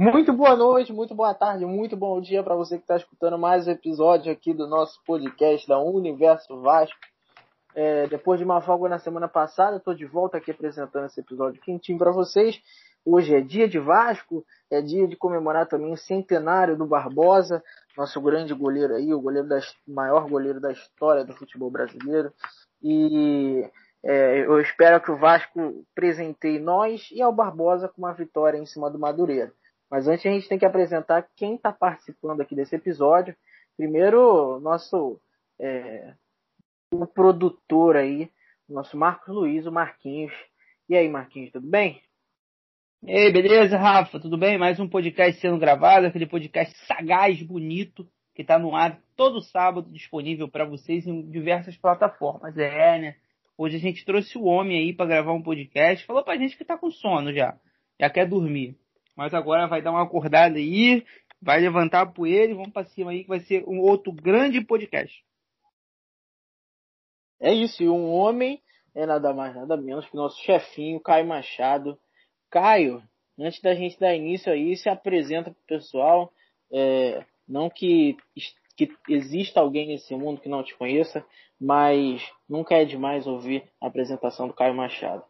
Muito boa noite, muito boa tarde, muito bom dia para você que está escutando mais um episódio aqui do nosso podcast da Universo Vasco. É, depois de uma folga na semana passada, estou de volta aqui apresentando esse episódio quentinho para vocês. Hoje é dia de Vasco, é dia de comemorar também o centenário do Barbosa, nosso grande goleiro aí, o goleiro da, maior goleiro da história do futebol brasileiro. E é, eu espero que o Vasco presenteie nós e ao Barbosa com uma vitória em cima do Madureira. Mas antes a gente tem que apresentar quem está participando aqui desse episódio. Primeiro, nosso é, o produtor aí, nosso Marcos Luiz, o Marquinhos. E aí, Marquinhos, tudo bem? Ei, beleza, Rafa? Tudo bem? Mais um podcast sendo gravado, aquele podcast sagaz, bonito, que está no ar todo sábado, disponível para vocês em diversas plataformas. É, né? Hoje a gente trouxe o homem aí para gravar um podcast. Falou pra gente que tá com sono já. Já quer dormir. Mas agora vai dar uma acordada aí, vai levantar a poeira e vamos para cima aí que vai ser um outro grande podcast. É isso, e um homem é nada mais, nada menos que nosso chefinho, Caio Machado. Caio, antes da gente dar início aí, se apresenta pro pessoal. É, não que, que exista alguém nesse mundo que não te conheça, mas nunca é demais ouvir a apresentação do Caio Machado.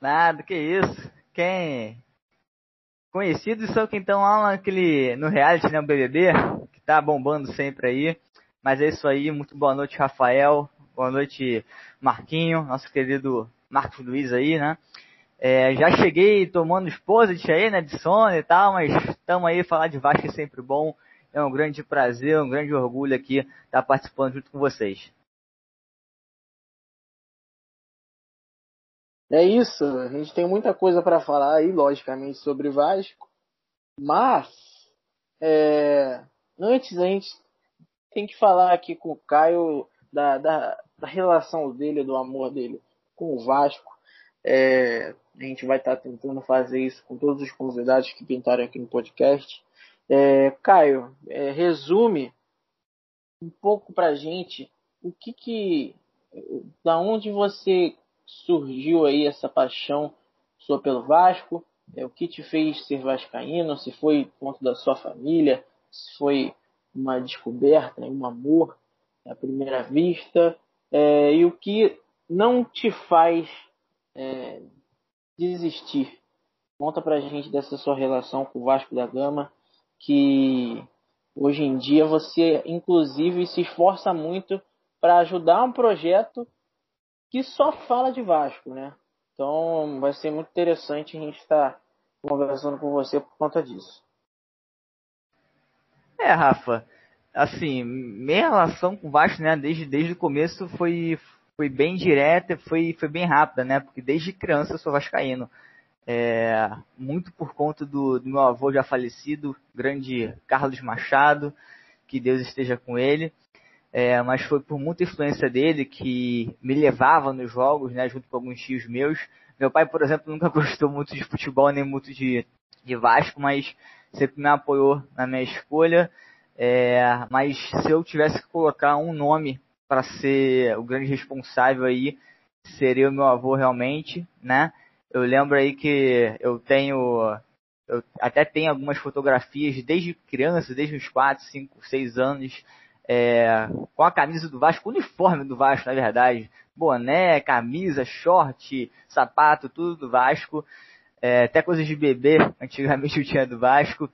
Nada, que isso. Quem conhecidos são quem estão lá naquele, no reality, né, o BBB, que tá bombando sempre aí. Mas é isso aí, muito boa noite, Rafael. Boa noite, Marquinho, nosso querido Marcos Luiz aí, né? É, já cheguei tomando exposit aí, né, de sono e tal, mas estamos aí, falar de Vasco é sempre bom. É um grande prazer, um grande orgulho aqui estar participando junto com vocês. É isso, a gente tem muita coisa para falar aí, logicamente, sobre Vasco, mas é, antes a gente tem que falar aqui com o Caio da, da, da relação dele, do amor dele com o Vasco. É, a gente vai estar tá tentando fazer isso com todos os convidados que pintaram aqui no podcast. É, Caio, é, resume um pouco pra gente o que que, da onde você surgiu aí essa paixão sua pelo Vasco? É, o que te fez ser vascaíno? Se foi ponto da sua família? Se foi uma descoberta, um amor à primeira vista? É, e o que não te faz é, desistir? Conta pra gente dessa sua relação com o Vasco da Gama, que hoje em dia você, inclusive, se esforça muito para ajudar um projeto que só fala de Vasco, né? Então vai ser muito interessante a gente estar conversando com você por conta disso. É, Rafa, assim, minha relação com o Vasco, né, desde, desde o começo foi, foi bem direta, foi, foi bem rápida, né? Porque desde criança eu sou vascaíno. É, muito por conta do, do meu avô já falecido, grande Carlos Machado, que Deus esteja com ele é, mas foi por muita influência dele que me levava nos jogos, né, junto com alguns tios meus. Meu pai, por exemplo, nunca gostou muito de futebol nem muito de, de Vasco, mas sempre me apoiou na minha escolha. É, mas se eu tivesse que colocar um nome para ser o grande responsável aí, seria o meu avô realmente, né? Eu lembro aí que eu tenho, eu até tenho algumas fotografias desde criança, desde os 4, 5, 6 anos, é, com a camisa do Vasco, uniforme do Vasco, na verdade. Boné, camisa, short, sapato, tudo do Vasco. É, até coisas de bebê, antigamente eu tinha do Vasco.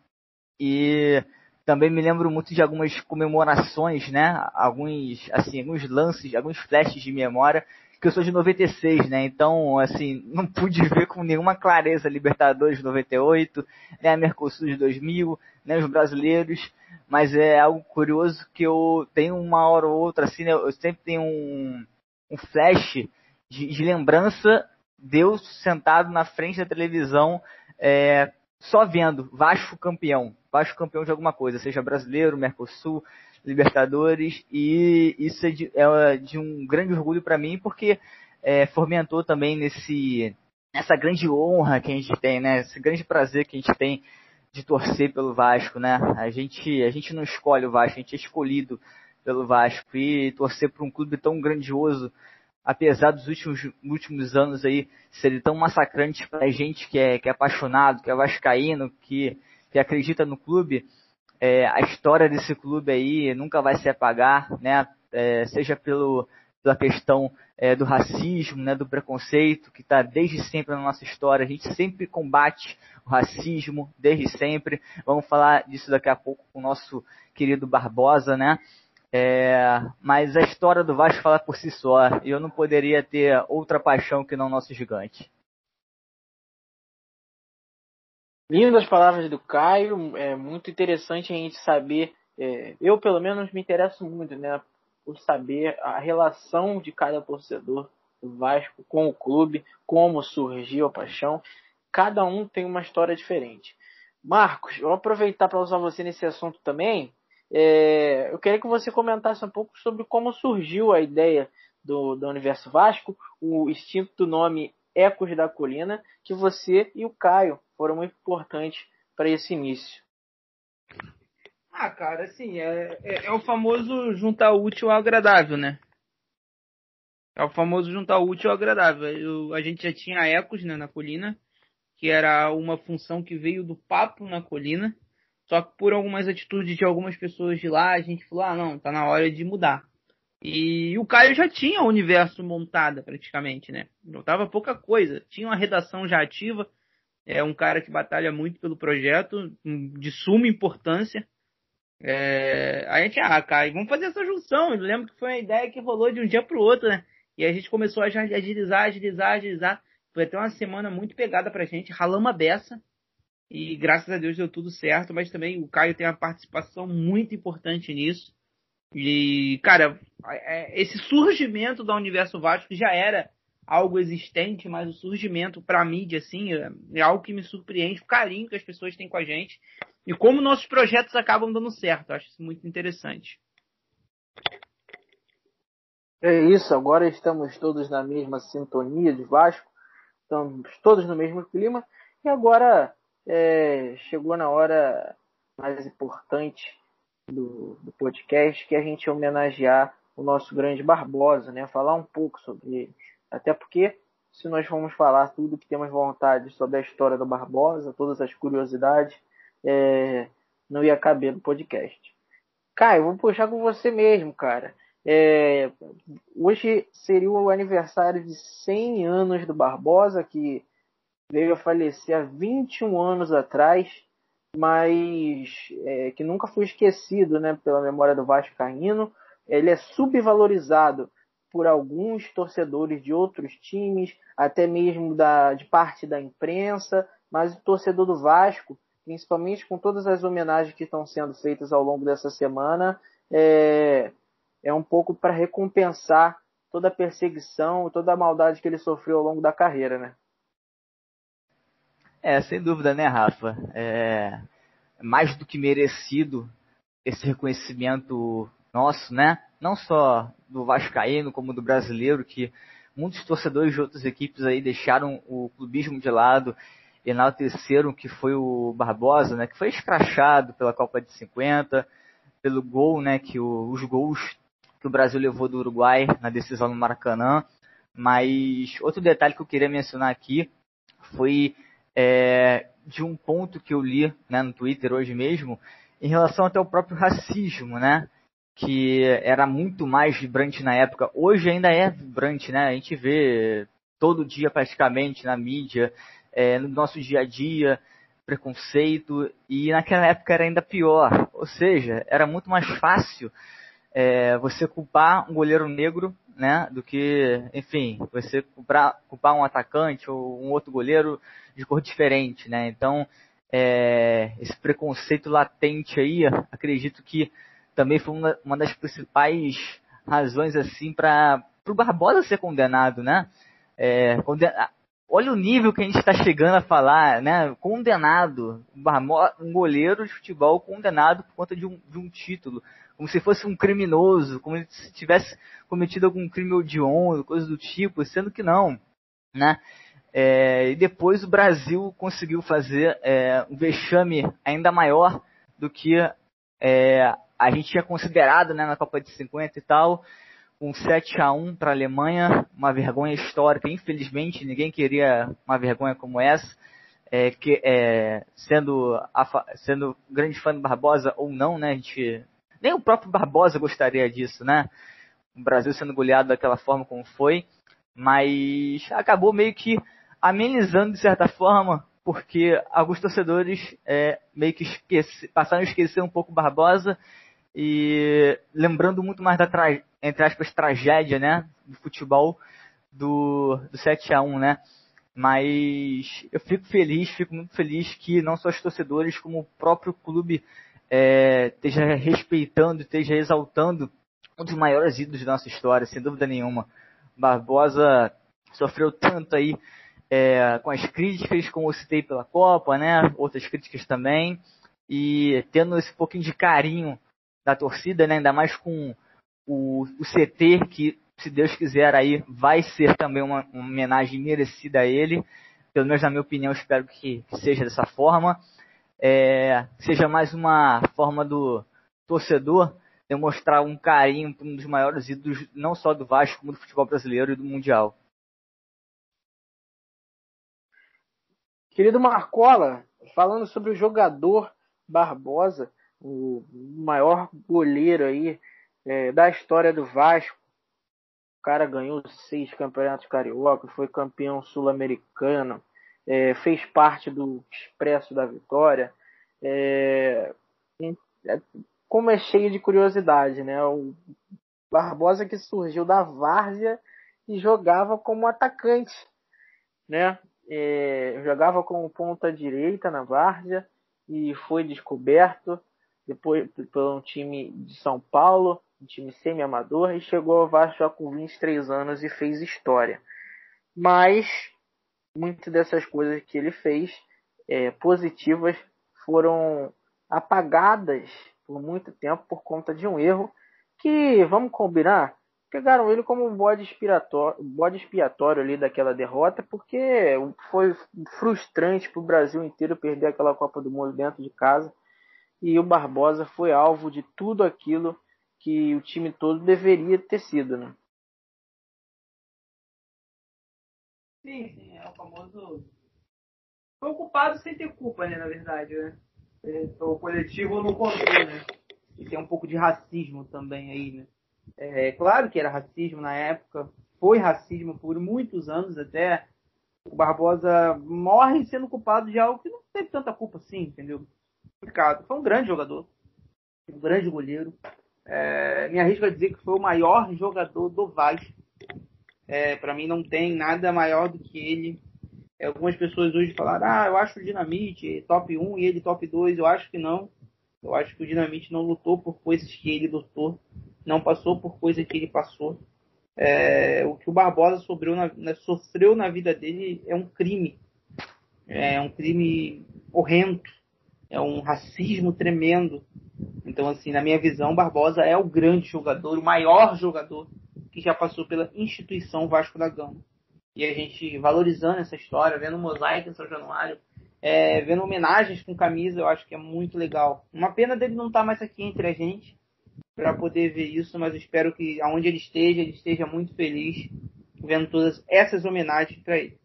E também me lembro muito de algumas comemorações, né? Alguns, assim, alguns lances, alguns flashes de memória que eu sou de 96, né? Então, assim, não pude ver com nenhuma clareza Libertadores de 98, nem a Mercosul de 2000, nem os brasileiros, mas é algo curioso que eu tenho uma hora ou outra, assim, né? eu sempre tenho um, um flash de, de lembrança Deus sentado na frente da televisão, é, só vendo Vasco campeão, Vasco campeão de alguma coisa, seja brasileiro, Mercosul, Libertadores, e isso é de, é de um grande orgulho para mim, porque é, fomentou também nesse, nessa grande honra que a gente tem, né? Esse grande prazer que a gente tem de torcer pelo Vasco, né? A gente, a gente não escolhe o Vasco, a gente é escolhido pelo Vasco e torcer para um clube tão grandioso apesar dos últimos, últimos anos aí serem tão massacrantes pra gente que é, que é apaixonado, que é vascaíno, que, que acredita no clube, é, a história desse clube aí nunca vai se apagar, né? É, seja pelo, pela questão é, do racismo, né, do preconceito, que está desde sempre na nossa história. A gente sempre combate o racismo, desde sempre. Vamos falar disso daqui a pouco com o nosso querido Barbosa, né? É, mas a história do Vasco fala por si só. E eu não poderia ter outra paixão que não o nosso gigante. Lindas palavras do Caio. É muito interessante a gente saber. É, eu, pelo menos, me interesso muito, né? Por saber a relação de cada torcedor do Vasco com o clube, como surgiu a paixão. Cada um tem uma história diferente. Marcos, eu vou aproveitar para usar você nesse assunto também é, eu queria que você comentasse um pouco sobre como surgiu a ideia do, do Universo Vasco, o instinto nome Ecos da Colina, que você e o Caio foram muito importantes para esse início. Ah, cara, assim, é, é, é, o famoso juntar útil ao agradável, né? É o famoso juntar útil ao agradável. Eu, a gente já tinha ecos né, na colina, que era uma função que veio do papo na colina, só que por algumas atitudes de algumas pessoas de lá, a gente falou, ah não, tá na hora de mudar. E o Caio já tinha o universo montado praticamente, né? Não tava pouca coisa. Tinha uma redação já ativa. É um cara que batalha muito pelo projeto, de suma importância. É, a gente, ah, Caio, vamos fazer essa junção. Eu lembro que foi uma ideia que rolou de um dia pro outro, né? E a gente começou a agilizar, agilizar, agilizar. Foi até uma semana muito pegada pra gente, ralamos a beça. E graças a Deus deu tudo certo, mas também o Caio tem uma participação muito importante nisso. E, cara, é, esse surgimento da Universo Vasco já era algo existente, mas o surgimento para a mídia, assim, é, é algo que me surpreende, o carinho que as pessoas têm com a gente e como nossos projetos acabam dando certo. Eu acho isso muito interessante. É isso, agora estamos todos na mesma sintonia de Vasco, estamos todos no mesmo clima, e agora é, chegou na hora mais importante do, do, podcast, que é a gente homenagear o nosso grande Barbosa, né? Falar um pouco sobre ele. Até porque, se nós formos falar tudo que temos vontade sobre a história do Barbosa, todas as curiosidades, é, não ia caber no podcast. Caio, vou puxar com você mesmo, cara. É, hoje seria o aniversário de 100 anos do Barbosa, que veio a falecer há 21 anos atrás, mas é, que nunca foi esquecido né, pela memória do Vascaíno. Ele é subvalorizado por alguns torcedores de outros times, até mesmo da, de parte da imprensa, mas o torcedor do Vasco, principalmente com todas as homenagens que estão sendo feitas ao longo dessa semana, é, é um pouco para recompensar toda a perseguição, toda a maldade que ele sofreu ao longo da carreira, né? É, sem dúvida, né, Rafa? É mais do que merecido esse reconhecimento nosso, né? Não só do Vascaíno, como do brasileiro, que muitos torcedores de outras equipes aí deixaram o clubismo de lado, enalteceram que foi o Barbosa, né? Que foi escrachado pela Copa de 50, pelo gol, né? Que o, os gols que o Brasil levou do Uruguai na decisão no Maracanã. Mas outro detalhe que eu queria mencionar aqui foi é, de um ponto que eu li né, no Twitter hoje mesmo, em relação até ao próprio racismo, né? Que era muito mais vibrante na época. Hoje ainda é vibrante, né? A gente vê todo dia praticamente na mídia, é, no nosso dia a dia, preconceito, e naquela época era ainda pior. Ou seja, era muito mais fácil é, você culpar um goleiro negro, né, do que, enfim, você culpar, culpar um atacante ou um outro goleiro de cor diferente, né? Então, é, esse preconceito latente aí, acredito que também foi uma, uma das principais razões assim para o Barbosa ser condenado, né? É, olha o nível que a gente está chegando a falar, né? Condenado, um goleiro de futebol condenado por conta de um, de um título, como se fosse um criminoso, como se tivesse cometido algum crime odioso, coisa do tipo, sendo que não, né? É, e depois o Brasil conseguiu fazer é, um vexame ainda maior do que é, a gente tinha considerado né, na Copa de 50 e tal, um 7 a 1 para a Alemanha, uma vergonha histórica. Infelizmente, ninguém queria uma vergonha como essa. É, que, é, sendo, a, sendo grande fã do Barbosa ou não, né? A gente, nem o próprio Barbosa gostaria disso, né? O Brasil sendo goleado daquela forma como foi, mas acabou meio que amenizando de certa forma, porque alguns torcedores é, meio que passaram a esquecer um pouco o Barbosa e lembrando muito mais da entre aspas tragédia, né, do futebol do, do 7 a 1, né? Mas eu fico feliz, fico muito feliz que não só os torcedores, como o próprio clube é, esteja respeitando, esteja exaltando um dos maiores ídolos da nossa história, sem dúvida nenhuma. Barbosa sofreu tanto aí é, com as críticas, como eu citei pela Copa, né? Outras críticas também. E tendo esse pouquinho de carinho da torcida, né? ainda mais com o, o CT, que se Deus quiser aí vai ser também uma, uma homenagem merecida a ele. Pelo menos na minha opinião, espero que, seja dessa forma. É, seja mais uma forma do torcedor demonstrar um carinho para um dos maiores ídolos, não só do Vasco, como do futebol brasileiro e do Mundial. Querido Marcola, falando sobre o jogador Barbosa, o maior goleiro aí é, da história do Vasco. O cara ganhou seis campeonatos carioca, foi campeão sul-americano, é, fez parte do Expresso da Vitória. É, é, como é cheio de curiosidade, né? O Barbosa que surgiu da várzea e jogava como atacante, né? É, jogava como ponta direita na várzea e foi descoberto depois por um time de São Paulo, um time semi-amador, e chegou ao Vasco já com 23 anos e fez história. Mas muitas dessas coisas que ele fez é, positivas foram apagadas por muito tempo por conta de um erro que, vamos combinar, pegaram ele como um bode expiatório, bode expiatório ali daquela derrota, porque foi frustrante para o Brasil inteiro perder aquela Copa do Mundo dentro de casa e o Barbosa foi alvo de tudo aquilo que o time todo deveria ter sido, né? Sim, sim, é o famoso. Foi ocupado sem ter culpa, né, na verdade, né? É, o coletivo não contou, né? E tem um pouco de racismo também aí, né? É claro que era racismo na época, foi racismo por muitos anos até. O Barbosa morre sendo culpado de algo que não teve tanta culpa assim, entendeu? Complicado. Foi um grande jogador, um grande goleiro. É, me arrisco a dizer que foi o maior jogador do Vasco. É, para mim não tem nada maior do que ele. É, algumas pessoas hoje falaram, ah, eu acho o Dinamite top 1 e ele top 2. Eu acho que não. Eu acho que o Dinamite não lutou por coisas que ele lutou. Não passou por coisas que ele passou. É, o que o Barbosa sofreu na, sofreu na vida dele é um crime. É um crime horrendo é um racismo tremendo. Então, assim, na minha visão, Barbosa é o grande jogador, o maior jogador que já passou pela instituição Vasco da Gama. E a gente valorizando essa história, vendo mosaico em São Januário, é, vendo homenagens com camisa, eu acho que é muito legal. Uma pena dele não estar tá mais aqui entre a gente para poder ver isso, mas espero que aonde ele esteja, ele esteja muito feliz vendo todas essas homenagens para ele.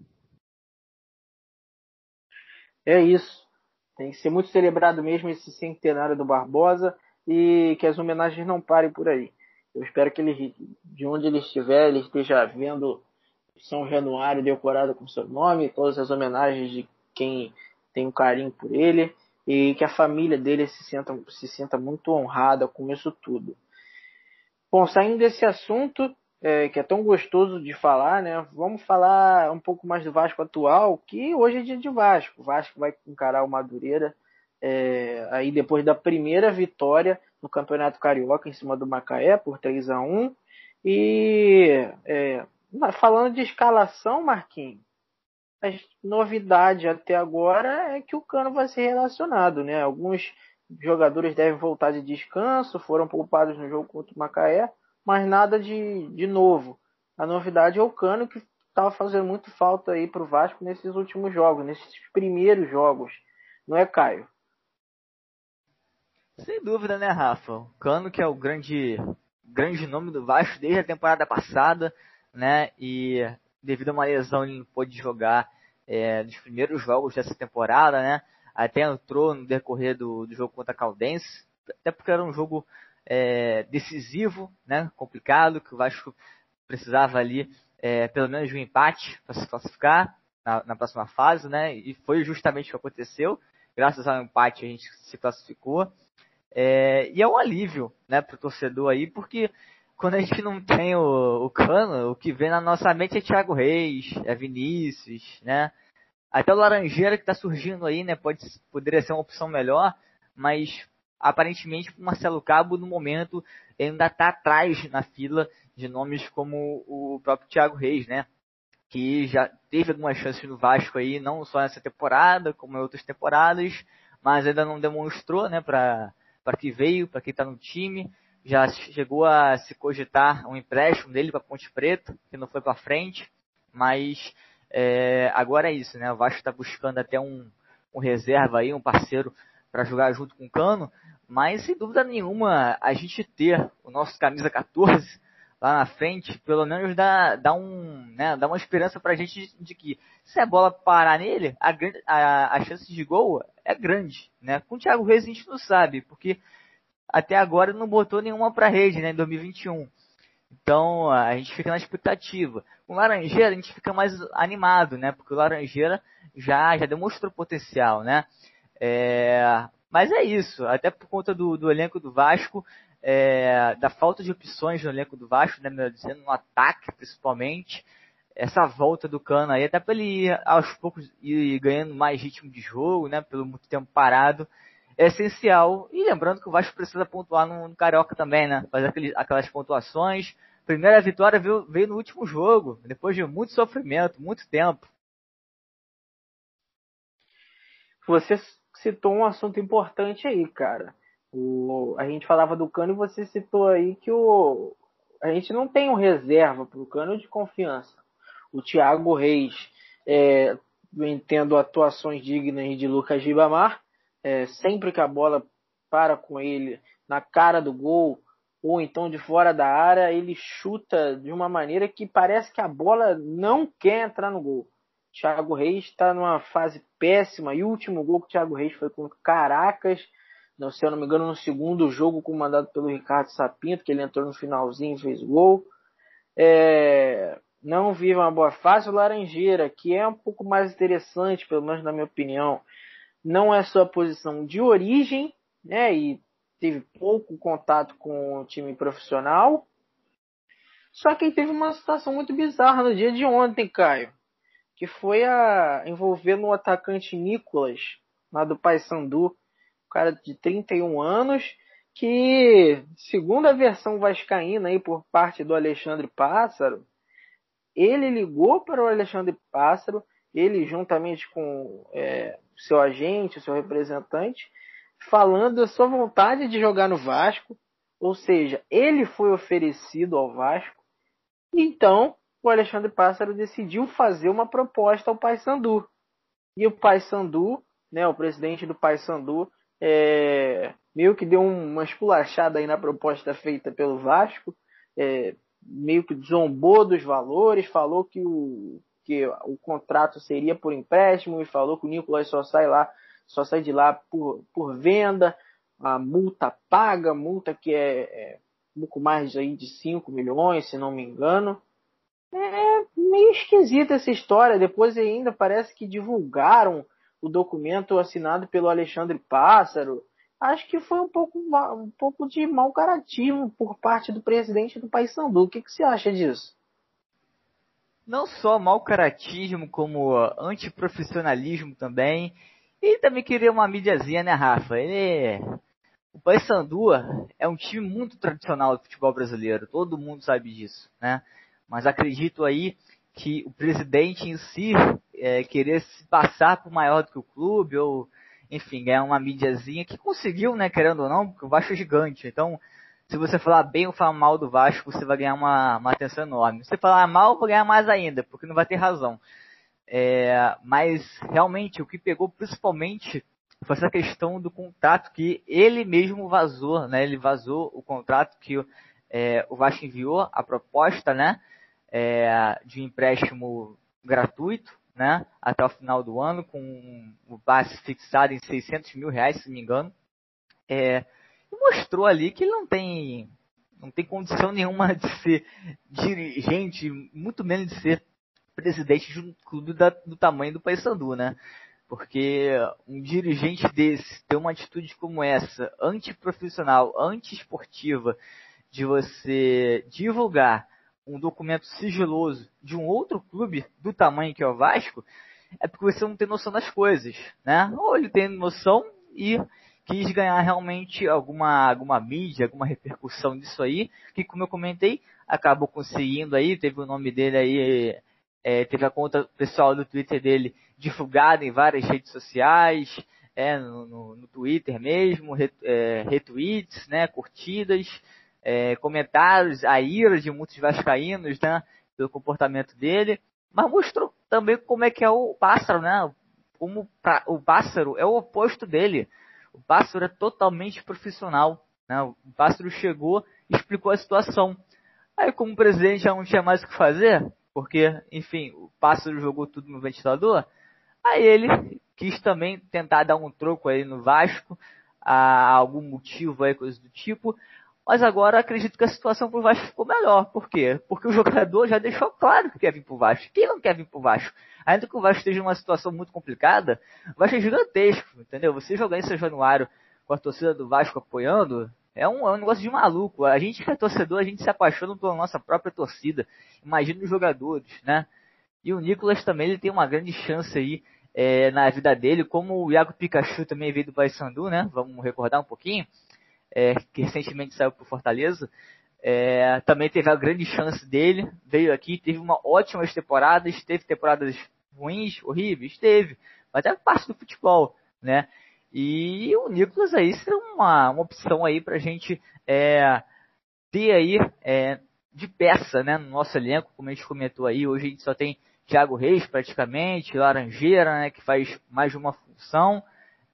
É isso. Tem que ser muito celebrado mesmo esse centenário do Barbosa e que as homenagens não parem por aí. Eu espero que ele, de onde ele estiver, ele esteja vendo São Januário decorado com seu nome, todas as homenagens de quem tem um carinho por ele e que a família dele se sinta, se sinta muito honrada com isso tudo. Bom, saindo desse assunto, é, que é tão gostoso de falar, né? Vamos falar um pouco mais do Vasco atual, que hoje é dia de Vasco. O Vasco vai encarar o Madureira é, aí depois da primeira vitória no Campeonato Carioca em cima do Macaé por 3 a 1 E é, falando de escalação, Marquinhos, a novidade até agora é que o Cano vai ser relacionado, né? Alguns jogadores devem voltar de descanso, foram poupados no jogo contra o Macaé mas nada de, de novo. A novidade é o Cano que estava fazendo muito falta aí para o Vasco nesses últimos jogos, nesses primeiros jogos. Não é, Caio? Sem dúvida, né, Rafa? O Cano que é o grande grande nome do Vasco desde a temporada passada, né? E devido a uma lesão ele não pôde jogar é, nos primeiros jogos dessa temporada, né? Até entrou no decorrer do, do jogo contra a Caldense, até porque era um jogo é, decisivo, né? Complicado, que o Vasco precisava ali é, pelo menos de um empate para se classificar na, na, próxima fase, né? E foi justamente o que aconteceu. Graças ao empate a gente se classificou. É, e é um alívio, né, para o torcedor aí, porque quando a gente não tem o, o Cano, o que vem na nossa mente é Thiago Reis, é Vinícius, né? Até o Laranjeira que está surgindo aí, né? Pode, poderia ser uma opção melhor, mas aparentemente o Marcelo Cabo no momento ainda está atrás na fila de nomes como o próprio Thiago Reis, né? Que já teve algumas chances no Vasco aí, não só nessa temporada, como em outras temporadas, mas ainda não demonstrou, né, para que veio, para quem está no time. Já chegou a se cogitar um empréstimo dele para Ponte Preta, que não foi para frente, mas é, agora é isso, né? O Vasco está buscando até um, um reserva aí, um parceiro para jogar junto com o Cano, mas sem dúvida nenhuma a gente ter o nosso camisa 14 lá na frente, pelo menos dá, dá, um, né, dá uma esperança pra gente de, que se a bola parar nele, a, a, a chance de gol é grande. Né? Com o Thiago Reis a gente não sabe, porque até agora não botou nenhuma pra rede né, em 2021. Então a gente fica na expectativa. Com o Laranjeira a gente fica mais animado, né? Porque o Laranjeira já, já demonstrou potencial, né? É, mas é isso, até por conta do, do elenco do Vasco, é, da falta de opções no elenco do Vasco, né, melhor dizendo, no ataque principalmente. Essa volta do Cano aí, até para ele ir, aos poucos ir ganhando mais ritmo de jogo, né, pelo muito tempo parado, é essencial. E lembrando que o Vasco precisa pontuar no, no Carioca também, né, fazer aqueles, aquelas pontuações. Primeira vitória veio, veio no último jogo, depois de muito sofrimento, muito tempo. Você citou um assunto importante aí, cara o, a gente falava do Cano e você citou aí que o, a gente não tem um reserva para o Cano de confiança. O Thiago Reis, é, tendo atuações dignas de Lucas Ribamar, é, sempre que a bola para com ele na cara do gol ou então de fora da área, ele chuta de uma maneira que parece que a bola não quer entrar no gol. Thiago Reis está numa fase péssima e o último gol que o Thiago Reis foi com Caracas não, se eu não me engano, no segundo jogo comandado pelo Ricardo Sapinto, que ele entrou no finalzinho e fez gol. É, não vive uma boa fase. O Laranjeira, que é um pouco mais interessante, pelo menos na minha opinião, não é sua posição de origem, né? E teve pouco contato com o time profissional. Só que ele teve uma situação muito bizarra no dia de ontem, Caio, que foi a envolver no atacante Nicolas, lá do Paysandu cara de 31 anos, que, segundo a versão vascaína aí por parte do Alexandre Pássaro, ele ligou para o Alexandre Pássaro, ele juntamente com é, seu agente, seu representante, falando da sua vontade de jogar no Vasco, ou seja, ele foi oferecido ao Vasco, então o Alexandre Pássaro decidiu fazer uma proposta ao Paysandu. E o Paysandu, né, o presidente do Paysandu, é, meio que deu uma esculachada aí na proposta feita pelo Vasco, é, meio que zombou dos valores, falou que o, que o contrato seria por empréstimo e falou que o Nicolas só sai lá, só sai de lá por, por venda, a multa paga, multa que é, é um pouco mais aí de 5 milhões, se não me engano. É meio esquisita essa história. Depois ainda parece que divulgaram o documento assinado pelo Alexandre Pássaro, acho que foi um pouco, um pouco de mau caratismo por parte do presidente do Paysandu. O que, que você acha disso? Não só mau caratismo, como antiprofissionalismo também. E também queria uma mídiazinha, né, Rafa? Ele... O Paysandu é um time muito tradicional do futebol brasileiro, todo mundo sabe disso, né? Mas acredito aí que o presidente em si é, querer se passar por maior do que o clube, ou, enfim, ganhar uma mídiazinha que conseguiu, né, querendo ou não, porque o Vasco é gigante. Então, se você falar bem ou falar mal do Vasco, você vai ganhar uma, uma atenção enorme. Se você falar mal, vai ganhar mais ainda, porque não vai ter razão. É, mas, realmente, o que pegou principalmente foi essa questão do contrato que ele mesmo vazou, né? Ele vazou o contrato que é, o Vasco enviou a proposta, né, é, de empréstimo gratuito, né, até o final do ano, com o passe fixado em 600 mil reais, se não me engano. É, e mostrou ali que ele não tem, não tem condição nenhuma de ser dirigente, muito menos de ser presidente de um clube da, do tamanho do Paysandu, né? Porque um dirigente desse ter uma atitude como essa, antiprofissional, antiesportiva, de você divulgar um documento sigiloso de um outro clube do tamanho que é o Vasco, é porque você não tem noção das coisas, né? Ou ele tem noção e quis ganhar realmente alguma, alguma mídia, alguma repercussão disso aí, que como eu comentei, acabou conseguindo aí, teve o nome dele aí, é, teve a conta pessoal do Twitter dele divulgada em várias redes sociais, é, no, no, no Twitter mesmo, re, é, retweets, né, curtidas, é, comentários, a ira de muitos vascaínos, né, pelo comportamento dele, mas mostrou também como é que é o pássaro, né, como pra, o pássaro é o oposto dele. O pássaro é totalmente profissional, né, o pássaro chegou e explicou a situação. Aí como o presidente já não tinha mais o que fazer, porque, enfim, o pássaro jogou tudo no ventilador, aí ele quis também tentar dar um troco aí no Vasco, a algum motivo aí, coisa do tipo, mas agora acredito que a situação pro Vasco ficou melhor. Por quê? Porque o jogador já deixou claro que quer vir pro Vasco. Quem não quer vir pro Vasco? Ainda que o Vasco esteja numa situação muito complicada, o Vasco é gigantesco, entendeu? Você jogar em São Januário com a torcida do Vasco apoiando, é um, é um negócio de maluco. A gente que é torcedor, a gente se apaixona pela nossa própria torcida. Imagina os jogadores, né? E o Nicolas também, ele tem uma grande chance aí é, na vida dele, como o Iago Pikachu também veio do Paysandu, né? Vamos recordar um pouquinho é, que recentemente saiu para Fortaleza, é, também teve a grande chance dele, veio aqui, teve uma ótimas temporadas, teve temporadas ruins, horríveis, teve, mas é parte do futebol, né? E o Nicolas aí seria uma, uma opção aí pra gente é, ter aí é, de peça, né, no nosso elenco, como a gente comentou aí, hoje a gente só tem Thiago Reis praticamente, Laranjeira, né, que faz mais de uma função,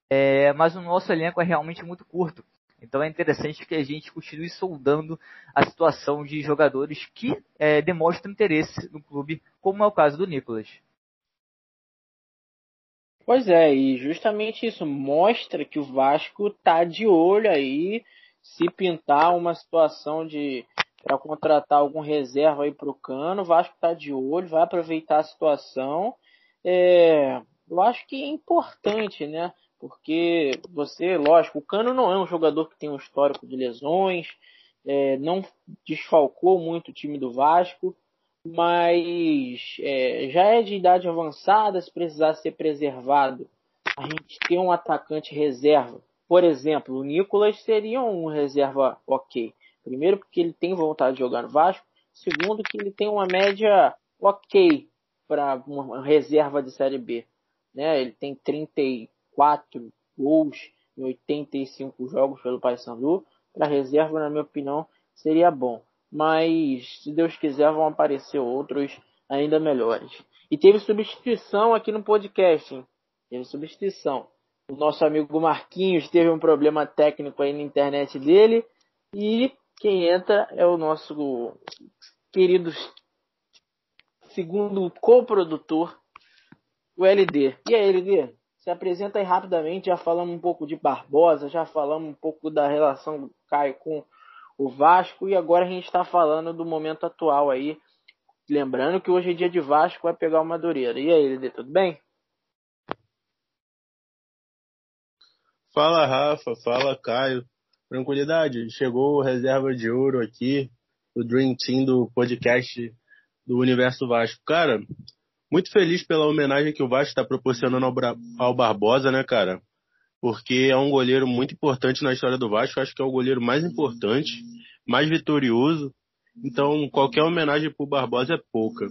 é, mas o nosso elenco é realmente muito curto. Então é interessante que a gente continue soldando a situação de jogadores que é, demonstram interesse no clube, como é o caso do Nicolas. Pois é, e justamente isso mostra que o Vasco tá de olho aí se pintar uma situação de para contratar algum reserva aí pro Cano, o Vasco tá de olho, vai aproveitar a situação. É, eu acho que é importante, né? Porque você, lógico, o Cano não é um jogador que tem um histórico de lesões, é, não desfalcou muito o time do Vasco, mas é, já é de idade avançada, se precisar ser preservado, a gente tem um atacante reserva. Por exemplo, o Nicolas seria um reserva ok. Primeiro porque ele tem vontade de jogar no Vasco, segundo que ele tem uma média ok para uma reserva de Série B. Né? Ele tem 30 quatro gols em 85 jogos pelo Paysandu. Para reserva, na minha opinião, seria bom. Mas, se Deus quiser, vão aparecer outros ainda melhores. E teve substituição aqui no podcast, hein? Teve substituição. O nosso amigo Marquinhos teve um problema técnico aí na internet dele. E quem entra é o nosso querido segundo coprodutor, o LD. E aí, LD? Se apresenta aí rapidamente. Já falamos um pouco de Barbosa, já falamos um pouco da relação do Caio com o Vasco e agora a gente está falando do momento atual aí. Lembrando que hoje é dia de Vasco, vai pegar o Madureira. E aí, Lede, tudo bem? Fala, Rafa. Fala, Caio. Tranquilidade. Chegou o reserva de ouro aqui, o Dream Team do podcast do Universo Vasco. Cara, muito feliz pela homenagem que o Vasco está proporcionando ao, ao, Barbosa, né, cara? Porque é um goleiro muito importante na história do Vasco. Acho que é o goleiro mais importante, mais vitorioso. Então, qualquer homenagem pro Barbosa é pouca.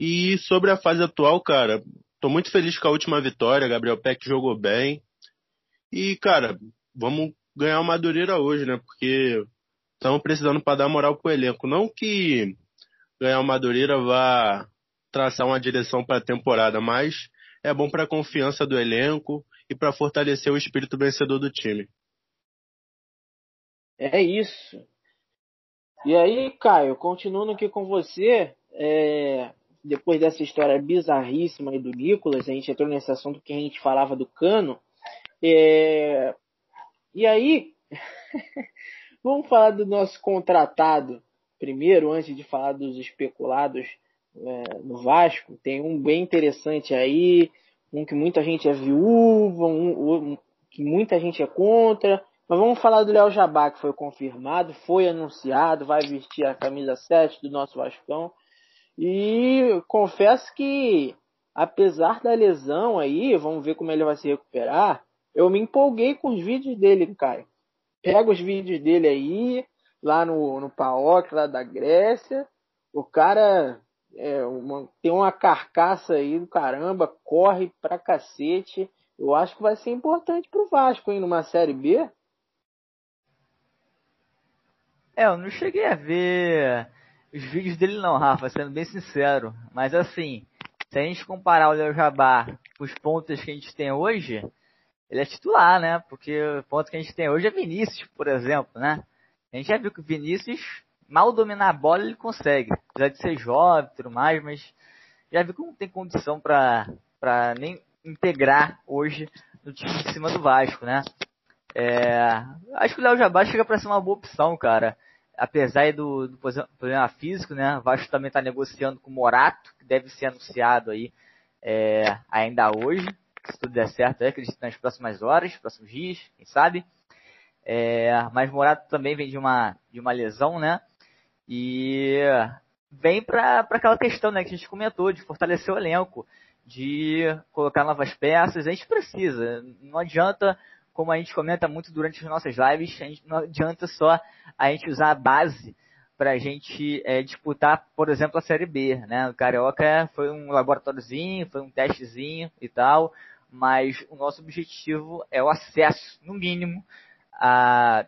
E sobre a fase atual, cara, tô muito feliz com a última vitória. Gabriel Peck jogou bem. E, cara, vamos ganhar uma Madureira hoje, né? Porque estamos precisando para dar moral pro elenco. Não que ganhar uma Madureira vá traçar uma direção para a temporada, mas é bom para a confiança do elenco e para fortalecer o espírito vencedor do time. É isso. E aí, Caio, continuando aqui com você, é, depois dessa história bizarríssima aí do Nicolas, a gente entrou nesse assunto que a gente falava do Cano. É, e aí, vamos falar do nosso contratado primeiro, antes de falar dos especulados é, no Vasco. Tem um bem interessante aí, um que muita gente é viúva, um, um que muita gente é contra. Mas vamos falar do Léo Jabá, que foi confirmado, foi anunciado, vai vestir a camisa 7 do nosso Vascão. E confesso que, apesar da lesão aí, vamos ver como ele vai se recuperar, eu me empolguei com os vídeos dele, Caio. Pega os vídeos dele aí, lá no, no PAOK, lá da Grécia. O cara é uma, tem uma carcaça aí do caramba, corre pra cacete. Eu acho que vai ser importante pro Vasco, hein, numa Série B. É, eu não cheguei a ver os vídeos dele não, Rafa, sendo bem sincero. Mas assim, se a gente comparar o Léo Jabá com os pontos que a gente tem hoje, ele é titular, né? Porque o ponto que a gente tem hoje é Vinícius, por exemplo, né? A gente já viu que o Vinícius, mal dominar a bola, ele consegue. Apesar de ser jovem e tudo mais, mas já viu que não tem condição para nem integrar hoje no time de cima do Vasco, né? É, acho que o Léo Jabá chega para ser uma boa opção, cara apesar do, do, problema físico, né? O Vasco também está negociando com o Morato, que deve ser anunciado aí é, ainda hoje, se tudo der certo, é, acredito nas próximas horas, próximos dias, quem sabe. É, mas Morato também vem de uma, de uma lesão, né? E vem para aquela questão né, que a gente comentou, de fortalecer o elenco, de colocar novas peças. A gente precisa, não adianta como a gente comenta muito durante as nossas lives, a gente não adianta só a gente usar a base para a gente é, disputar, por exemplo, a Série B, né? O Carioca foi um laboratóriozinho, foi um testezinho e tal, mas o nosso objetivo é o acesso, no mínimo, a,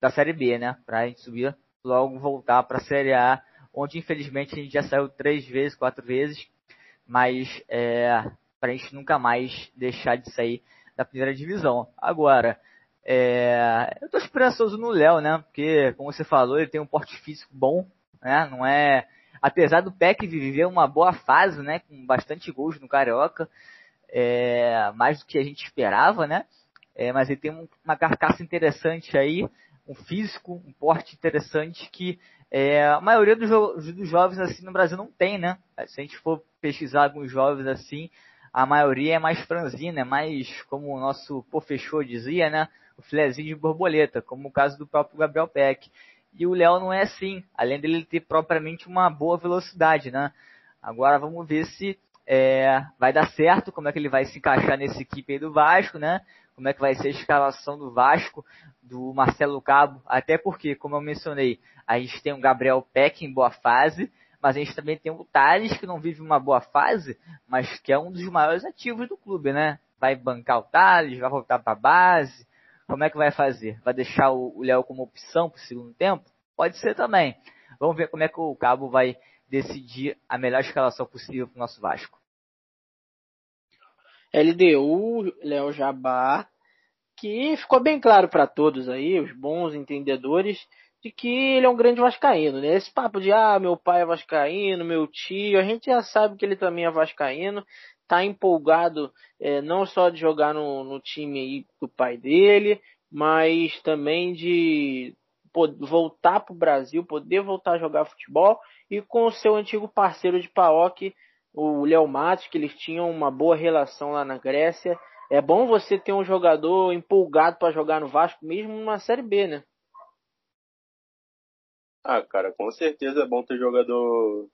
da Série B, né? Para a gente subir, logo voltar para a Série A, onde infelizmente a gente já saiu três vezes, quatro vezes, mas é, para a gente nunca mais deixar de sair da primeira divisão. Agora, é, eu tô esperançoso no Léo, né? Porque, como você falou, ele tem um porte físico bom, né? Não é. Apesar do Peck viver uma boa fase, né? Com bastante gols no Carioca, é, mais do que a gente esperava, né? É, mas ele tem uma carcaça interessante aí, um físico, um porte interessante que é, a maioria dos, jo dos jovens assim no Brasil não tem, né? Se a gente for pesquisar alguns jovens assim, a maioria é mais franzina, é mais, como o nosso professor dizia, né? O filezinho de borboleta, como o caso do próprio Gabriel Peck. E o Léo não é assim, além dele ter propriamente uma boa velocidade, né? Agora vamos ver se é, vai dar certo, como é que ele vai se encaixar nesse equipe aí do Vasco, né? Como é que vai ser a escalação do Vasco, do Marcelo Cabo, até porque, como eu mencionei, a gente tem o Gabriel Peck em boa fase, mas a gente também tem o Thales, que não vive uma boa fase, mas que é um dos maiores ativos do clube, né? Vai bancar o Thales, vai voltar para a base. Como é que vai fazer? Vai deixar o Léo como opção para o segundo tempo? Pode ser também. Vamos ver como é que o Cabo vai decidir a melhor escalação possível para o nosso Vasco. LDU, Léo Jabá, que ficou bem claro para todos aí, os bons entendedores, de que ele é um grande vascaíno, né? Esse papo de ah, meu pai é vascaíno, meu tio, a gente já sabe que ele também é vascaíno, tá empolgado é, não só de jogar no, no time aí do pai dele, mas também de voltar para o Brasil, poder voltar a jogar futebol e com o seu antigo parceiro de Paok, o Léo Matos, que eles tinham uma boa relação lá na Grécia. É bom você ter um jogador empolgado para jogar no Vasco, mesmo numa Série B, né? Ah, cara, com certeza é bom ter jogador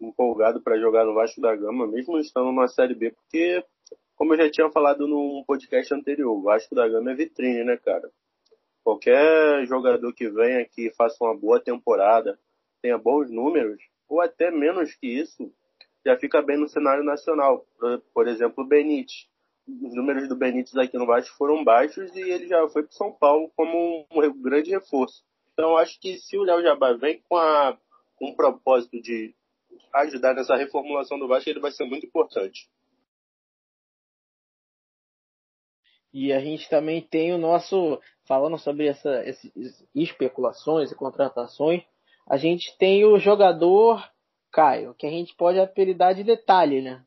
empolgado para jogar no Vasco da Gama, mesmo estando numa Série B, porque, como eu já tinha falado num podcast anterior, o Vasco da Gama é vitrine, né, cara? Qualquer jogador que venha aqui faça uma boa temporada, tenha bons números, ou até menos que isso, já fica bem no cenário nacional. Por exemplo, o Benítez. Os números do Benítez aqui no Vasco foram baixos e ele já foi para São Paulo como um grande reforço. Então, acho que se o Léo Jabá vem com, a, com um propósito de ajudar nessa reformulação do Vasco, ele vai ser muito importante. E a gente também tem o nosso, falando sobre essa, essas especulações e contratações, a gente tem o jogador Caio, que a gente pode apelidar de detalhe, né?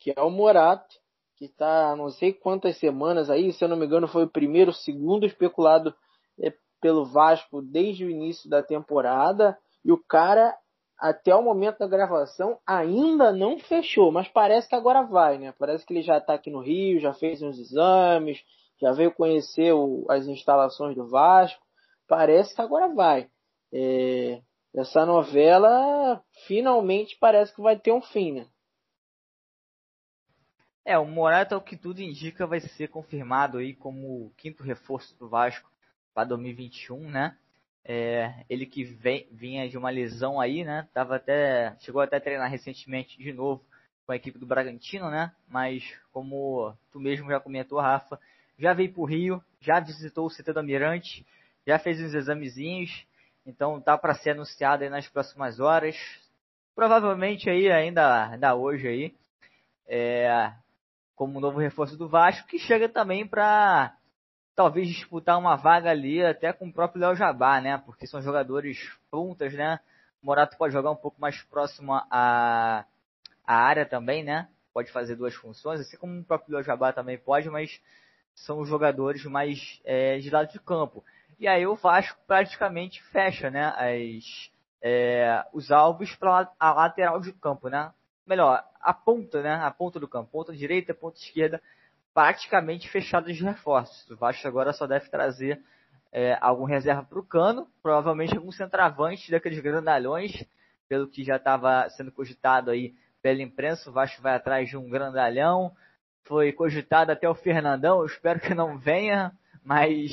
Que é o Morato, que está não sei quantas semanas aí, se eu não me engano, foi o primeiro, segundo especulado é, pelo Vasco desde o início da temporada. E o cara, até o momento da gravação, ainda não fechou, mas parece que agora vai, né? Parece que ele já está aqui no Rio, já fez uns exames, já veio conhecer o, as instalações do Vasco. Parece que agora vai. É, essa novela finalmente parece que vai ter um fim, né? É, o Morata, o que tudo indica, vai ser confirmado aí como o quinto reforço do Vasco para 2021, né? É, ele que vem, vinha de uma lesão aí, né? Tava até, chegou até a treinar recentemente de novo com a equipe do Bragantino, né? Mas como tu mesmo já comentou, Rafa, já veio para o Rio, já visitou o CT do Almirante, já fez uns examezinhos, então tá para ser anunciado aí nas próximas horas. Provavelmente aí ainda, ainda hoje aí. É, como novo reforço do Vasco, que chega também para talvez disputar uma vaga ali até com o próprio Léo Jabá, né? Porque são jogadores pontas, né? O Morato pode jogar um pouco mais próximo à, à área também, né? Pode fazer duas funções, assim como o próprio Léo Jabá também pode, mas são jogadores mais é, de lado de campo. E aí o Vasco praticamente fecha, né, as, é, os alvos para a lateral de campo, né? Melhor, a ponta, né? A ponta do campo, ponta direita, ponta esquerda, praticamente fechados de reforços. O Vasco agora só deve trazer é, algum reserva para o Cano, provavelmente algum centroavante daqueles grandalhões, pelo que já estava sendo cogitado aí pela imprensa. O Vasco vai atrás de um grandalhão. Foi cogitado até o Fernandão, eu espero que não venha, mas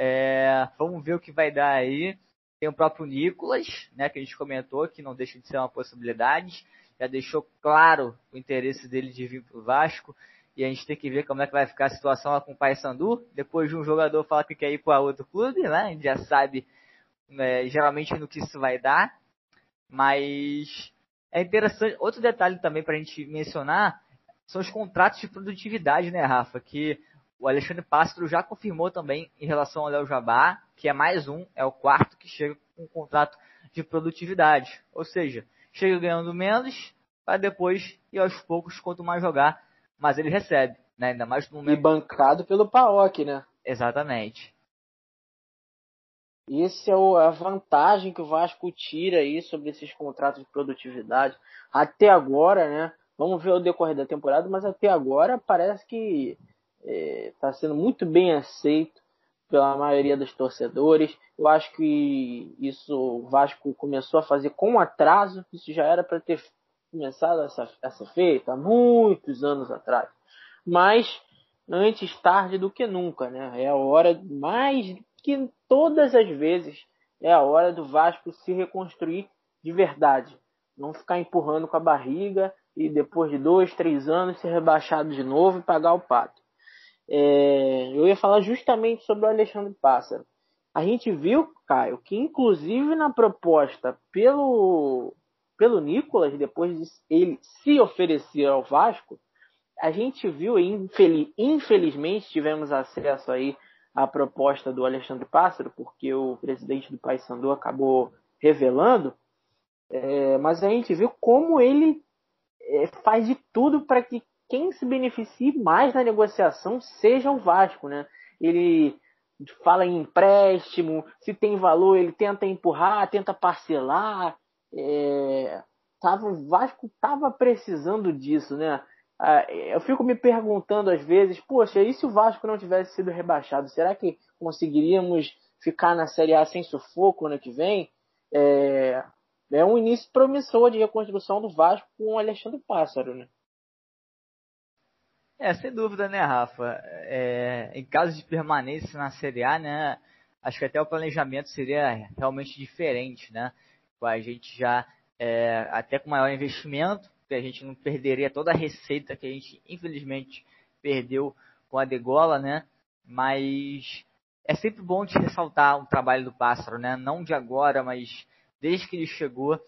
é, vamos ver o que vai dar aí. Tem o próprio Nicolas, né, que a gente comentou, que não deixa de ser uma possibilidade. Já deixou claro o interesse dele de vir para o Vasco. E a gente tem que ver como é que vai ficar a situação lá com o Paysandu. Depois de um jogador falar que quer ir para outro clube, né? A gente já sabe né, geralmente no que isso vai dar. Mas é interessante. Outro detalhe também para a gente mencionar são os contratos de produtividade, né, Rafa? Que o Alexandre Pássaro já confirmou também em relação ao Léo Jabá, que é mais um, é o quarto que chega com um contrato de produtividade. Ou seja, chega ganhando menos, para depois e aos poucos, quanto mais jogar, mas ele recebe. Né? Ainda mais no momento... E bancado pelo Paok, né? Exatamente. Isso é a vantagem que o Vasco tira aí sobre esses contratos de produtividade. Até agora, né? Vamos ver o decorrer da temporada, mas até agora parece que está é, tá sendo muito bem aceito pela maioria dos torcedores. Eu acho que isso o Vasco começou a fazer com atraso. Isso já era para ter começado a ser, a ser feito há muitos anos atrás. Mas antes tarde do que nunca, né? É a hora mais que todas as vezes é a hora do Vasco se reconstruir de verdade, não ficar empurrando com a barriga e depois de dois, três anos ser rebaixado de novo e pagar o pato. É, eu ia falar justamente sobre o Alexandre Pássaro. A gente viu, Caio, que inclusive na proposta pelo, pelo Nicolas, depois de ele se oferecer ao Vasco, a gente viu, infeliz, infelizmente, tivemos acesso aí à proposta do Alexandre Pássaro, porque o presidente do Paysandu acabou revelando, é, mas a gente viu como ele é, faz de tudo para que quem se beneficie mais na negociação seja o Vasco, né? Ele fala em empréstimo, se tem valor ele tenta empurrar, tenta parcelar. É, tava, o Vasco tava precisando disso, né? Ah, eu fico me perguntando às vezes, poxa, e se o Vasco não tivesse sido rebaixado, será que conseguiríamos ficar na Série A sem sufoco ano que vem? É, é um início promissor de reconstrução do Vasco com o Alexandre Pássaro, né? É, sem dúvida, né, Rafa? É, em caso de permanência na Série A, né, acho que até o planejamento seria realmente diferente, né? A gente já, é, até com maior investimento, a gente não perderia toda a receita que a gente, infelizmente, perdeu com a degola, né? Mas é sempre bom de ressaltar o trabalho do Pássaro, né? Não de agora, mas desde que ele chegou,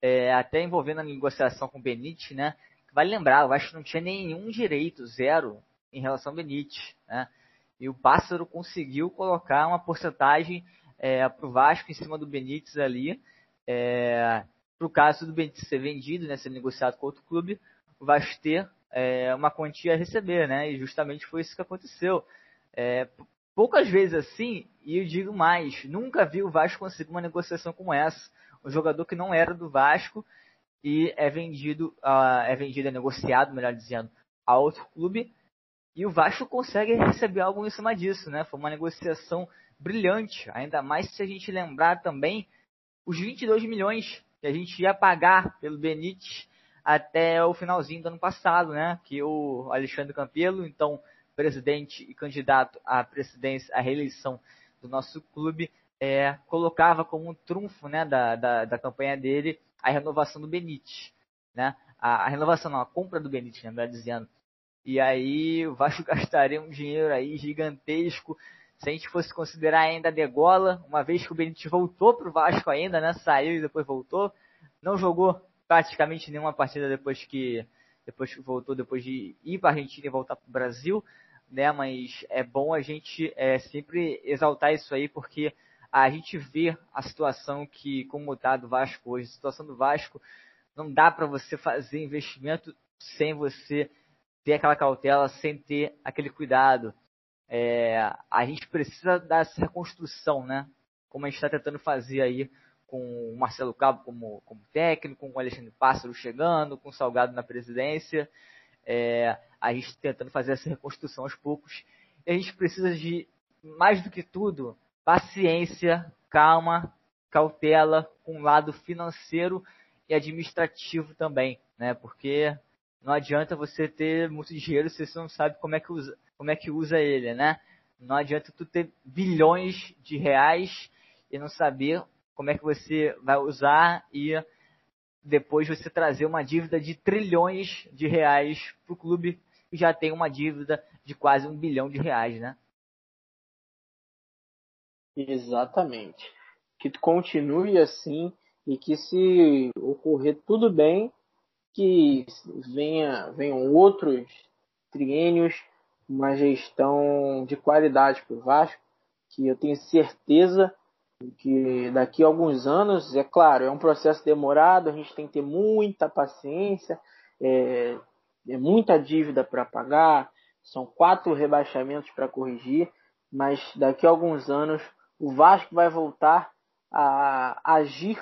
é, até envolvendo a negociação com o Benítez, né? Vale lembrar, o Vasco não tinha nenhum direito, zero, em relação ao Benítez, né? E o Pássaro conseguiu colocar uma porcentagem é, para o Vasco em cima do Benítez ali, é, para o caso do Benítez ser vendido, né, ser negociado com outro clube, o Vasco ter é, uma quantia a receber, né? E justamente foi isso que aconteceu. É, poucas vezes assim, e eu digo mais, nunca vi o Vasco conseguir uma negociação como essa. Um jogador que não era do Vasco e é vendido, uh, é vendido, é negociado, melhor dizendo, a outro clube. E o Vasco consegue receber algo em cima disso, né? Foi uma negociação brilhante, ainda mais se a gente lembrar também os 22 milhões que a gente ia pagar pelo Benítez até o finalzinho do ano passado, né? Que o Alexandre Campelo, então presidente e candidato à presidência, à reeleição do nosso clube, é, colocava como um trunfo né, da, da, da, campanha dele a renovação do Benítez. Né? A, a renovação não, a compra do Benítez, né, melhor dizendo. E aí o Vasco gastaria um dinheiro aí gigantesco se a gente fosse considerar ainda a degola, uma vez que o Benítez voltou para o Vasco ainda, né? Saiu e depois voltou. Não jogou praticamente nenhuma partida depois que depois que voltou, depois de ir para a Argentina e voltar para o Brasil, né? Mas é bom a gente é, sempre exaltar isso aí, porque a gente vê a situação que, como está do Vasco hoje, a situação do Vasco, não dá para você fazer investimento sem você ter aquela cautela, sem ter aquele cuidado. É, a gente precisa dessa reconstrução, né? Como a gente está tentando fazer aí com o Marcelo Cabo como, como técnico, com o Alexandre Pássaro chegando, com o Salgado na presidência. É, a gente tentando fazer essa reconstrução aos poucos. E a gente precisa de, mais do que tudo, paciência, calma, cautela com o lado financeiro e administrativo também, né? Porque não adianta você ter muito dinheiro se você não sabe como é que usa, como é que usa ele, né? Não adianta tu ter bilhões de reais e não saber como é que você vai usar e depois você trazer uma dívida de trilhões de reais para o clube que já tem uma dívida de quase um bilhão de reais, né? Exatamente. Que continue assim e que se ocorrer tudo bem, que venha, venham outros triênios, uma gestão de qualidade para o Vasco, que eu tenho certeza que daqui a alguns anos, é claro, é um processo demorado, a gente tem que ter muita paciência, é, é muita dívida para pagar, são quatro rebaixamentos para corrigir, mas daqui a alguns anos o Vasco vai voltar a agir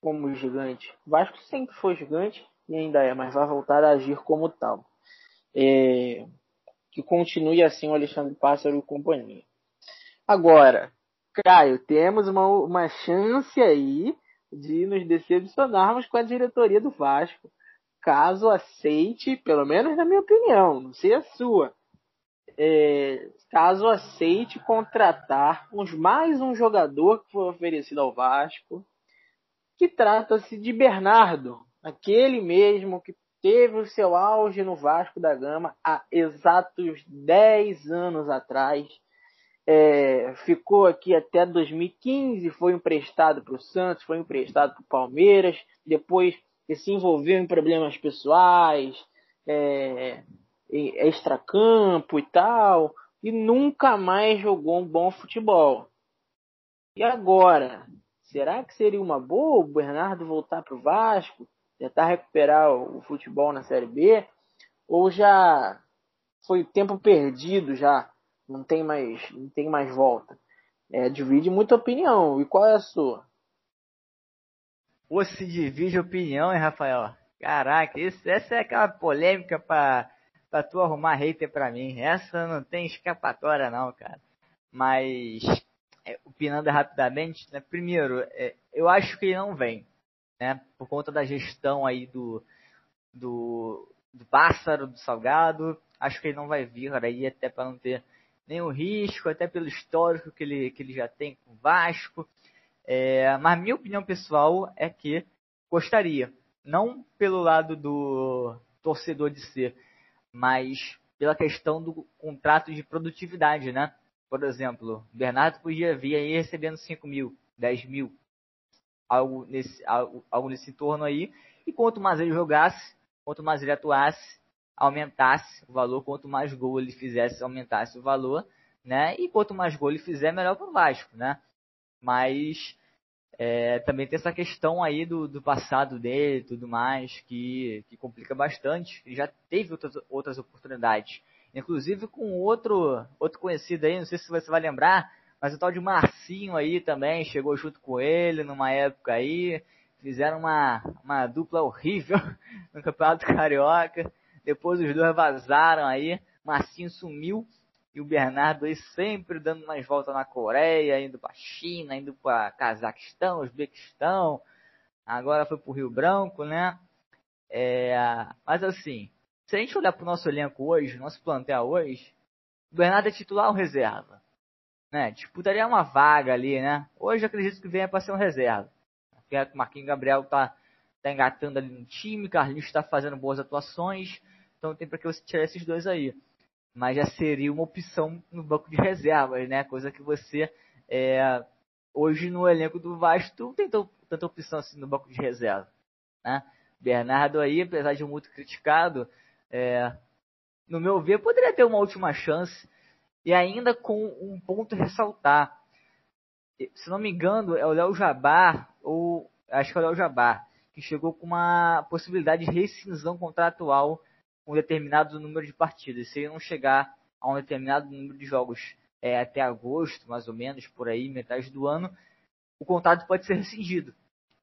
como gigante. O Vasco sempre foi gigante e ainda é, mas vai voltar a agir como tal. É, que continue assim o Alexandre Pássaro e companhia. Agora, Caio, temos uma, uma chance aí de nos decepcionarmos com a diretoria do Vasco. Caso aceite, pelo menos na minha opinião, não sei a sua, é, caso aceite contratar uns, mais um jogador que foi oferecido ao Vasco, que trata-se de Bernardo, aquele mesmo que teve o seu auge no Vasco da Gama há exatos 10 anos atrás. É, ficou aqui até 2015, foi emprestado para o Santos, foi emprestado para o Palmeiras, depois se envolveu em problemas pessoais, é, extracampo e tal, e nunca mais jogou um bom futebol. E agora? Será que seria uma boa o Bernardo voltar para o Vasco? tentar recuperar o futebol na Série B? Ou já foi tempo perdido já? Não tem mais, não tem mais volta. É, divide muita opinião. E qual é a sua? Pô, se divide opinião, hein, Rafael? Caraca, isso, essa é aquela polêmica pra, pra tu arrumar hater pra mim. Essa não tem escapatória não, cara. Mas, é, opinando rapidamente, né, primeiro, é, eu acho que ele não vem né? Por conta da gestão aí do, do, do pássaro, do salgado. Acho que ele não vai vir aí até para não ter nenhum risco, até pelo histórico que ele, que ele já tem com o Vasco. É, mas minha opinião pessoal é que gostaria. Não pelo lado do torcedor de ser, mas pela questão do contrato de produtividade, né? Por exemplo, Bernardo podia vir aí recebendo 5 mil, 10 mil, algo nesse, algo, algo nesse entorno aí. E quanto mais ele jogasse, quanto mais ele atuasse, aumentasse o valor, quanto mais gol ele fizesse, aumentasse o valor, né? E quanto mais gol ele fizer, melhor para o Vasco, né? Mas é, também tem essa questão aí do, do passado dele e tudo mais, que, que complica bastante. Ele já teve outras, outras oportunidades. Inclusive com outro, outro conhecido aí, não sei se você vai lembrar, mas o tal de Marcinho aí também chegou junto com ele numa época aí. Fizeram uma, uma dupla horrível no Campeonato Carioca. Depois os dois vazaram aí. Marcinho sumiu e o Bernardo aí sempre dando mais voltas na Coreia, indo para China, indo para Cazaquistão, Uzbequistão. Agora foi para o Rio Branco, né? É, mas assim, se a gente olhar para o nosso elenco hoje, nosso plantel hoje, o Bernardo é titular ou reserva? Né? Disputaria uma vaga ali, né? Hoje acredito que venha para ser um reserva. O Marquinhos Gabriel tá, tá engatando ali no time, Carlinhos está fazendo boas atuações, então tem para que você tirar esses dois aí mas já seria uma opção no banco de reservas, né? Coisa que você é, hoje no elenco do Vasco não tem tanta opção assim no banco de reserva, né? Bernardo aí, apesar de muito criticado, é, no meu ver, poderia ter uma última chance e ainda com um ponto a ressaltar. Se não me engano, é o Léo Jabá, ou acho que é o Léo Jabá, que chegou com uma possibilidade de rescisão contratual um determinado número de partidas. Se ele não chegar a um determinado número de jogos é, até agosto, mais ou menos, por aí, metade do ano, o contrato pode ser rescindido.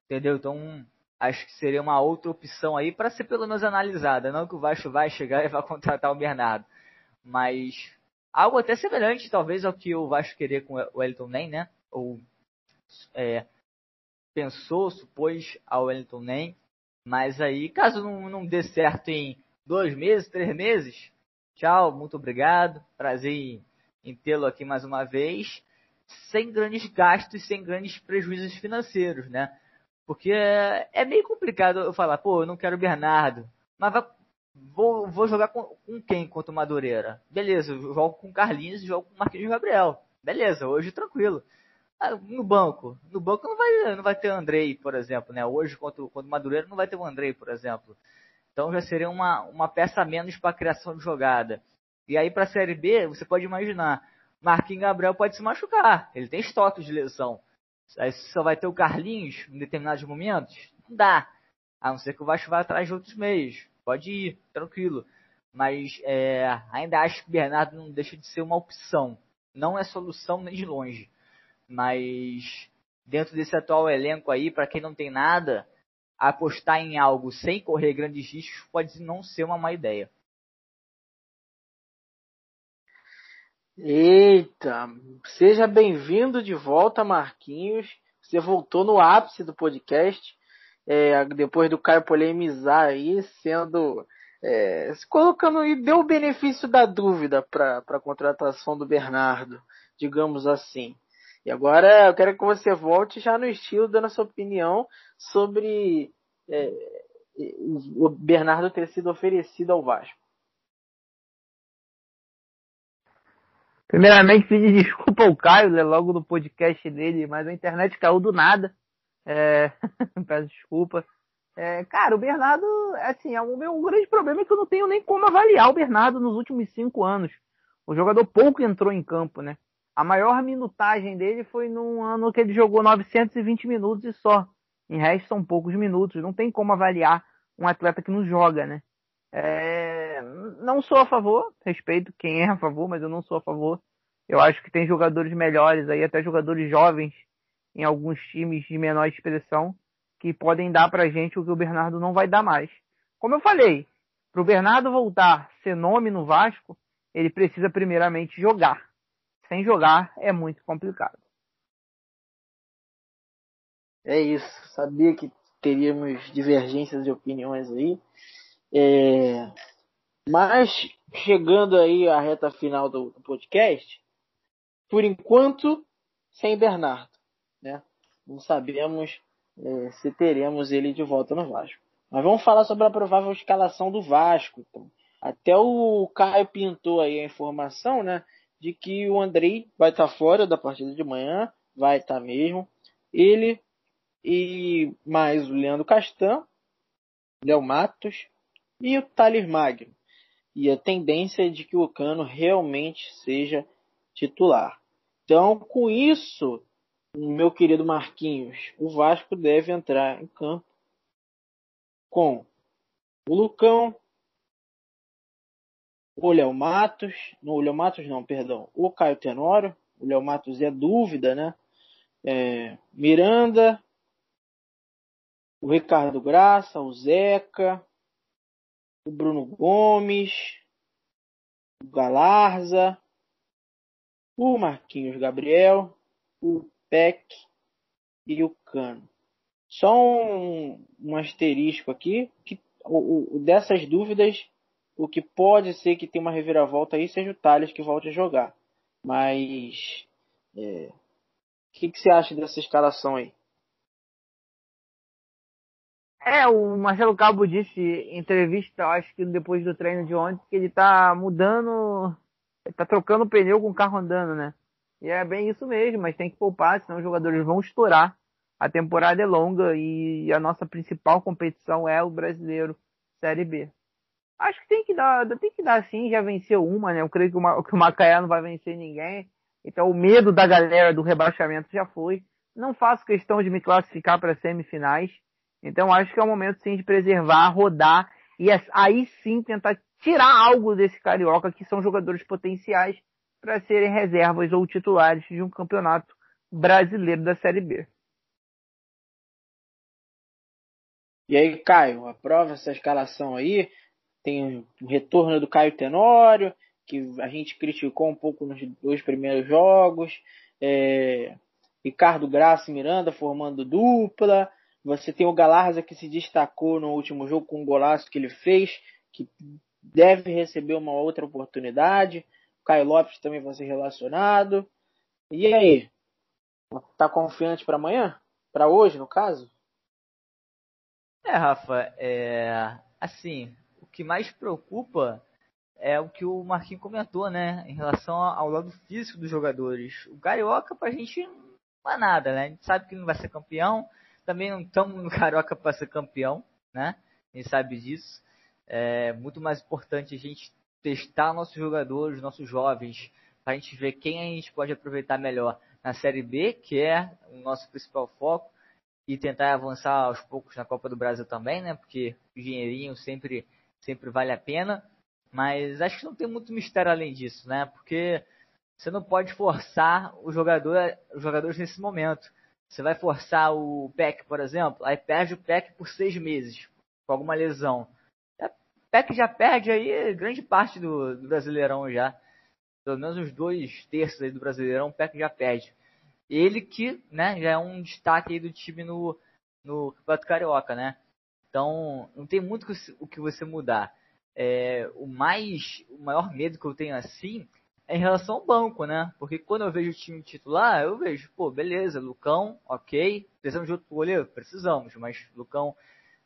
Entendeu? Então, acho que seria uma outra opção aí para ser pelo menos analisada. Não que o Vasco vai chegar e vai contratar o Bernardo. Mas algo até semelhante, talvez, ao que o Vasco queria com o Wellington Nem, né? Ou é, pensou, supôs ao Wellington Nem. Mas aí, caso não, não dê certo em dois meses, três meses. Tchau, muito obrigado. Prazer em, tê-lo aqui mais uma vez. Sem grandes gastos, sem grandes prejuízos financeiros, né? Porque é, é meio complicado eu falar, pô, eu não quero Bernardo. Mas vai, vou, vou jogar com, com quem contra o Madureira? Beleza, eu jogo com Carlinhos e jogo com Marquinhos Gabriel. Beleza, hoje tranquilo. Ah, no banco. No banco não vai, não vai ter Andrei, por exemplo, né? Hoje contra, contra o Madureira não vai ter o Andrei, por exemplo. Então já seria uma, uma peça a menos para criação de jogada. E aí para a Série B, você pode imaginar, Marquinhos Gabriel pode se machucar, ele tem estoque de lesão. Aí só vai ter o Carlinhos em determinados momentos? Não dá. A não ser que o Vasco vá atrás de outros meios. Pode ir, tranquilo. Mas é, ainda acho que o Bernardo não deixa de ser uma opção. Não é solução nem de longe. Mas dentro desse atual elenco aí, para quem não tem nada, apostar em algo sem correr grandes riscos pode não ser uma má ideia. Eita, seja bem-vindo de volta, Marquinhos. Você voltou no ápice do podcast, é, depois do Caio polemizar aí, sendo é, se colocando e deu o benefício da dúvida para a contratação do Bernardo, digamos assim. E agora eu quero que você volte já no estilo dando sua opinião sobre é, o Bernardo ter sido oferecido ao Vasco. Primeiramente, pedir desculpa ao Caio, né, logo no podcast dele, mas a internet caiu do nada. É... Peço desculpa. É, cara, o Bernardo, assim, é o meu grande problema é que eu não tenho nem como avaliar o Bernardo nos últimos cinco anos. O jogador pouco entrou em campo, né? A maior minutagem dele foi num ano que ele jogou 920 minutos e só. Em resto são poucos minutos. Não tem como avaliar um atleta que não joga, né? É... Não sou a favor, respeito quem é a favor, mas eu não sou a favor. Eu acho que tem jogadores melhores aí, até jogadores jovens em alguns times de menor expressão, que podem dar pra gente o que o Bernardo não vai dar mais. Como eu falei, pro Bernardo voltar ser nome no Vasco, ele precisa primeiramente jogar sem jogar é muito complicado. É isso. Sabia que teríamos divergências de opiniões aí. É... Mas chegando aí à reta final do, do podcast, por enquanto sem Bernardo, né? Não sabemos é, se teremos ele de volta no Vasco. Mas vamos falar sobre a provável escalação do Vasco. Então. Até o Caio pintou aí a informação, né? de que o Andrei vai estar tá fora da partida de manhã, vai estar tá mesmo. Ele e mais o Leandro Castan, Léo Matos e o Thales Magno. E a tendência é de que o Cano realmente seja titular. Então, com isso, meu querido Marquinhos, o Vasco deve entrar em campo com o Lucão, o Léo Matos, não, o Léo Matos não, perdão, o Caio Tenório, o Léo Matos é dúvida, né? É, Miranda, o Ricardo Graça, o Zeca, o Bruno Gomes, o Galarza, o Marquinhos Gabriel, o Peck e o Cano. Só um, um asterisco aqui, que o, o, dessas dúvidas, o que pode ser que tenha uma reviravolta aí seja o Thales que volte a jogar. Mas é, o que, que você acha dessa escalação aí? É, o Marcelo Cabo disse em entrevista, acho que depois do treino de ontem, que ele tá mudando, tá trocando o pneu com o carro andando, né? E é bem isso mesmo, mas tem que poupar, senão os jogadores vão estourar. A temporada é longa e a nossa principal competição é o brasileiro Série B. Acho que tem que dar, tem que dar sim, já venceu uma, né? Eu creio que o, que o Macaé não vai vencer ninguém. Então o medo da galera do rebaixamento já foi. Não faço questão de me classificar para semifinais. Então acho que é o momento sim de preservar, rodar e aí sim tentar tirar algo desse carioca que são jogadores potenciais para serem reservas ou titulares de um campeonato brasileiro da Série B. E aí, Caio, aprova essa escalação aí? Tem o retorno do Caio Tenório, que a gente criticou um pouco nos dois primeiros jogos. É, Ricardo Graça e Miranda formando dupla. Você tem o Galarza que se destacou no último jogo com o golaço que ele fez, que deve receber uma outra oportunidade. Caio Lopes também vai ser relacionado. E aí? Tá confiante para amanhã? Para hoje, no caso? É, Rafa, é... assim, o que mais preocupa é o que o Marquinhos comentou, né, em relação ao lado físico dos jogadores. O Carioca pra gente não é nada, né? A gente sabe que não vai ser campeão, também não estamos no Carioca para ser campeão, né? Gente sabe disso. É muito mais importante a gente testar nossos jogadores, nossos jovens, para a gente ver quem a gente pode aproveitar melhor na Série B, que é o nosso principal foco, e tentar avançar aos poucos na Copa do Brasil também, né? Porque o dinheirinho sempre, sempre vale a pena. Mas acho que não tem muito mistério além disso, né? Porque você não pode forçar os jogadores nesse momento. Você vai forçar o PEC, por exemplo, aí perde o PEC por seis meses, com alguma lesão. Peck já perde aí grande parte do, do, Brasileirão já. Pelo menos os dois terços aí do Brasileirão, o Peck já perde. Ele que, né, já é um destaque aí do time no, no Campeonato Carioca, né? Então, não tem muito o que você mudar. É, o mais, o maior medo que eu tenho assim em relação ao banco, né? Porque quando eu vejo o time titular, eu vejo, pô, beleza, Lucão, ok, precisamos de outro goleiro? Precisamos, mas Lucão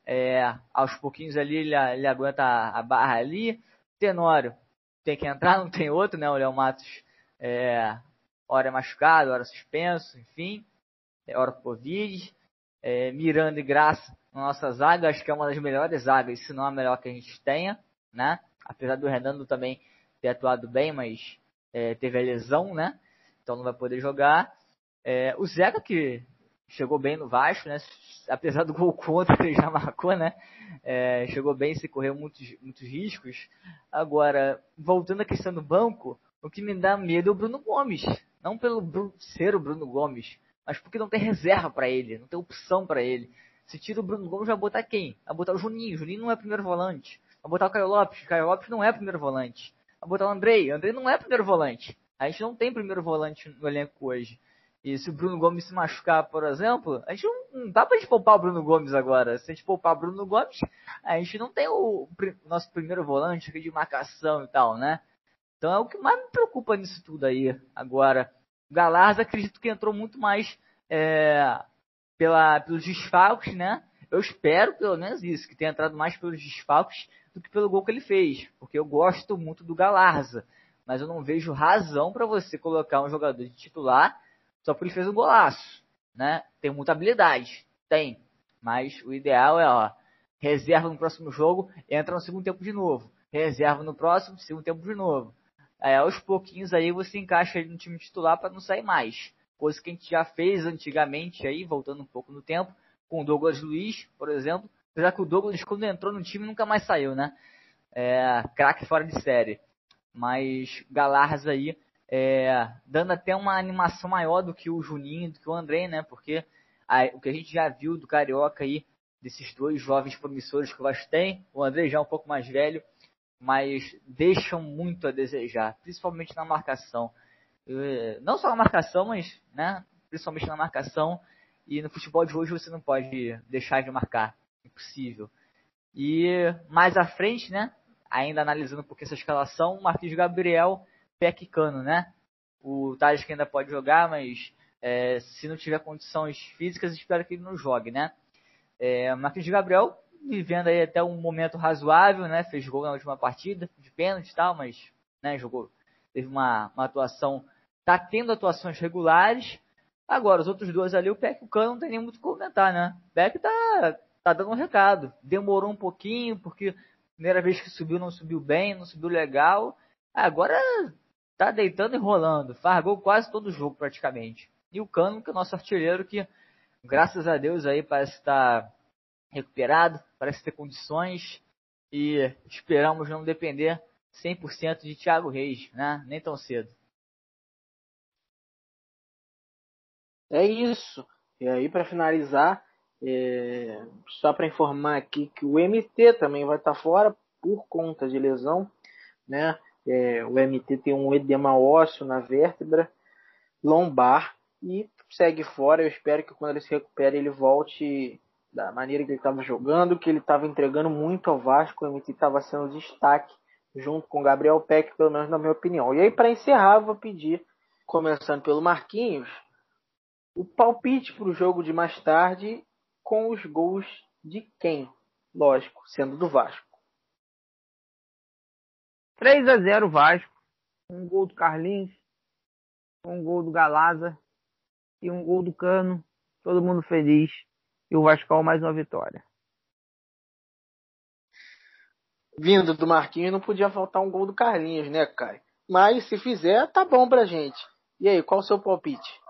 é, aos pouquinhos ali ele, ele aguenta a, barra ali. Tenório tem que entrar, não tem outro, né? O Léo Matos é, hora é machucado, hora suspenso, enfim, é, hora Covid. É, Miranda e Graça na nossa zaga, acho que é uma das melhores zagas, se não a melhor que a gente tenha, né? Apesar do Renando também ter atuado bem, mas é, teve a lesão, né? Então não vai poder jogar. É, o Zeca, que chegou bem no Vasco, né? Apesar do gol contra que ele já marcou, né? É, chegou bem, se correu muitos, muitos riscos. Agora, voltando à questão do banco, o que me dá medo é o Bruno Gomes. Não pelo ser o Bruno Gomes, mas porque não tem reserva para ele, não tem opção para ele. Se tira o Bruno Gomes, vai botar quem? Vai botar o Juninho. O Juninho não é primeiro volante. Vai botar o Caio Lopes. O Caio Lopes não é primeiro volante. Vai botar o Andrei. O Andrei não é primeiro volante. A gente não tem primeiro volante no elenco hoje. E se o Bruno Gomes se machucar, por exemplo, a gente não, não dá pra gente poupar o Bruno Gomes agora. Se a gente poupar o Bruno Gomes, a gente não tem o, o nosso primeiro volante de marcação e tal, né? Então é o que mais me preocupa nisso tudo aí. Agora, o Galarza acredito que entrou muito mais é, pela, pelos desfalques, né? Eu espero, pelo menos isso, que tenha entrado mais pelos desfalques do que pelo gol que ele fez. Porque eu gosto muito do Galarza. Mas eu não vejo razão para você colocar um jogador de titular só porque ele fez um golaço, né? Tem muita habilidade, tem. Mas o ideal é, ó, reserva no próximo jogo, entra no segundo tempo de novo. Reserva no próximo, segundo tempo de novo. Aí aos pouquinhos aí você encaixa ele no time titular para não sair mais. coisa que a gente já fez antigamente aí, voltando um pouco no tempo, com o Douglas Luiz, por exemplo, apesar que o Douglas quando entrou no time nunca mais saiu, né? É, craque fora de série. Mas Galarza aí é, dando até uma animação maior do que o Juninho, do que o André, né? Porque o que a gente já viu do Carioca aí, desses dois jovens promissores que o Vasco tem, o André já é um pouco mais velho, mas deixam muito a desejar, principalmente na marcação. Não só na marcação, mas né, principalmente na marcação. E no futebol de hoje você não pode deixar de marcar. Impossível. E mais à frente, né? Ainda analisando pouquinho essa escalação, Marquinhos Gabriel, Peck Cano, né? O Thales que ainda pode jogar, mas é, se não tiver condições físicas, espero que ele não jogue, né? É, Marquinhos Gabriel vivendo aí até um momento razoável, né? Fez gol na última partida, de pênalti e tal, mas né, jogou, teve uma, uma atuação, tá tendo atuações regulares. Agora, os outros dois ali, o Peck e o Cano não tem nem muito o que comentar, né? Peck tá, tá dando um recado. Demorou um pouquinho, porque primeira vez que subiu não subiu bem, não subiu legal. Agora tá deitando e rolando. Faz gol quase todo jogo praticamente. E o Cano, que é o nosso artilheiro, que graças a Deus aí parece estar tá recuperado, parece ter condições e esperamos não depender 100% de Thiago Reis, né? Nem tão cedo. É isso. E aí, para finalizar, é... só para informar aqui que o MT também vai estar tá fora por conta de lesão, né? É... o MT tem um edema ósseo na vértebra lombar e segue fora. Eu espero que quando ele se recupere ele volte da maneira que ele estava jogando, que ele estava entregando muito ao Vasco, o MT estava sendo destaque junto com o Gabriel Peck, pelo menos na minha opinião. E aí, para encerrar, vou pedir, começando pelo Marquinhos, o palpite para o jogo de mais tarde com os gols de quem? Lógico, sendo do Vasco. 3 a 0 Vasco. Um gol do Carlinhos, um gol do Galaza e um gol do Cano. Todo mundo feliz e o Vasco mais uma vitória. Vindo do Marquinhos, não podia faltar um gol do Carlinhos, né, Caio? Mas se fizer, tá bom pra gente. E aí, qual o seu palpite?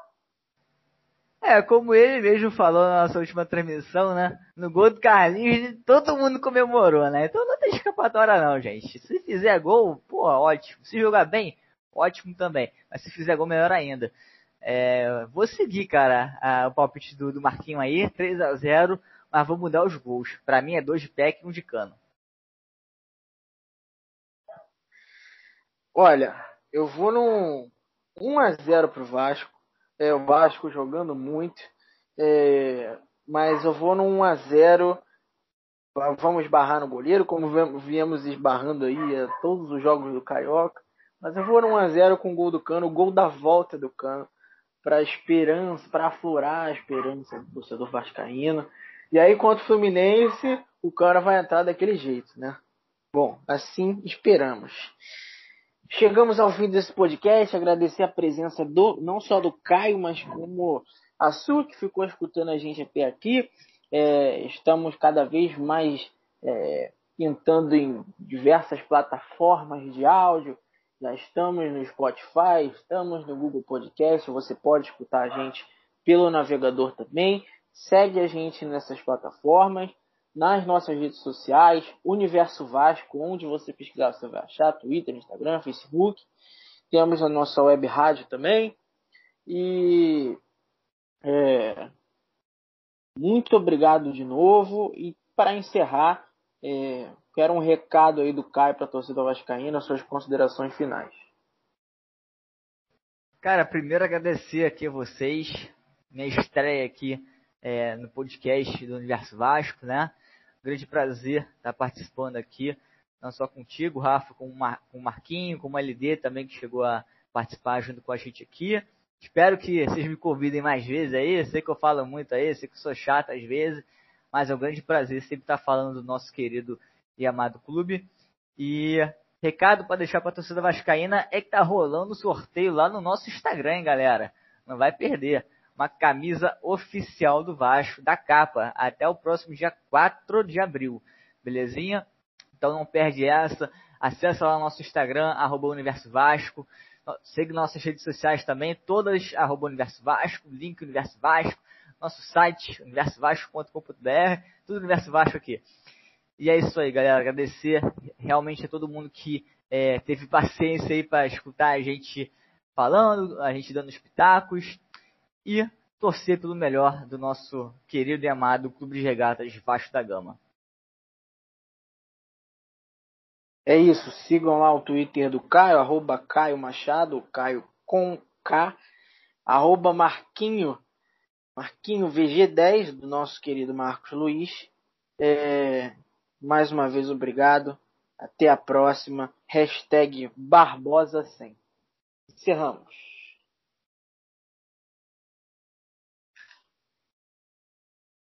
É, como ele mesmo falou na nossa última transmissão, né? No gol do Carlinhos, todo mundo comemorou, né? Então não tem escapatória não, gente. Se fizer gol, pô, ótimo. Se jogar bem, ótimo também. Mas se fizer gol, melhor ainda. É, vou seguir, cara, a, o palpite do, do Marquinho aí, 3 a 0 mas vou mudar os gols. Para mim é dois de pé e um de cano. Olha, eu vou num 1 a 0 pro Vasco. É, o Vasco jogando muito. É, mas eu vou num 1 a 0 Vamos esbarrar no goleiro, como viemos esbarrando aí todos os jogos do Carioca. Mas eu vou no 1x0 com o gol do Cano, o gol da volta do Cano para esperança, para aflorar a esperança do torcedor vascaíno. E aí contra o Fluminense, o cara vai entrar daquele jeito, né? Bom, assim esperamos. Chegamos ao fim desse podcast, agradecer a presença do não só do Caio, mas como a sua que ficou escutando a gente até aqui. É, estamos cada vez mais é, entrando em diversas plataformas de áudio, já estamos no Spotify, estamos no Google Podcast. Você pode escutar a gente pelo navegador também. Segue a gente nessas plataformas, nas nossas redes sociais, Universo Vasco, onde você pesquisar você vai achar, Twitter, Instagram, Facebook. Temos a nossa web rádio também. E é, muito obrigado de novo. E para encerrar, é, Quero um recado aí do Caio para a torcida vascaína, suas considerações finais. Cara, primeiro agradecer aqui a vocês, minha estreia aqui é, no podcast do Universo Vasco, né? Grande prazer estar participando aqui, não só contigo, Rafa, com o Marquinho, com o LD também que chegou a participar junto com a gente aqui. Espero que vocês me convidem mais vezes aí, sei que eu falo muito aí, sei que sou chato às vezes, mas é um grande prazer sempre estar falando do nosso querido e amado clube. E recado para deixar para a torcida vascaína é que tá rolando sorteio lá no nosso Instagram, hein, galera. Não vai perder. Uma camisa oficial do Vasco, da capa, até o próximo dia 4 de abril. Belezinha? Então não perde essa. Acesse lá o nosso Instagram, arroba Universo Vasco. Segue nossas redes sociais também, todas arroba Universo Vasco, link Universo Vasco, nosso site universovasco.com.br, tudo Universo Vasco aqui. E é isso aí, galera. Agradecer realmente a todo mundo que é, teve paciência aí para escutar a gente falando, a gente dando os pitacos e torcer pelo melhor do nosso querido e amado Clube de Regatas Vasco da Gama. É isso, sigam lá o Twitter do Caio, arroba Caio Machado, Caio com K, arroba Marquinho, Marquinho VG10, do nosso querido Marcos Luiz. É, mais uma vez, obrigado. Até a próxima. Hashtag Barbosa 100. Encerramos.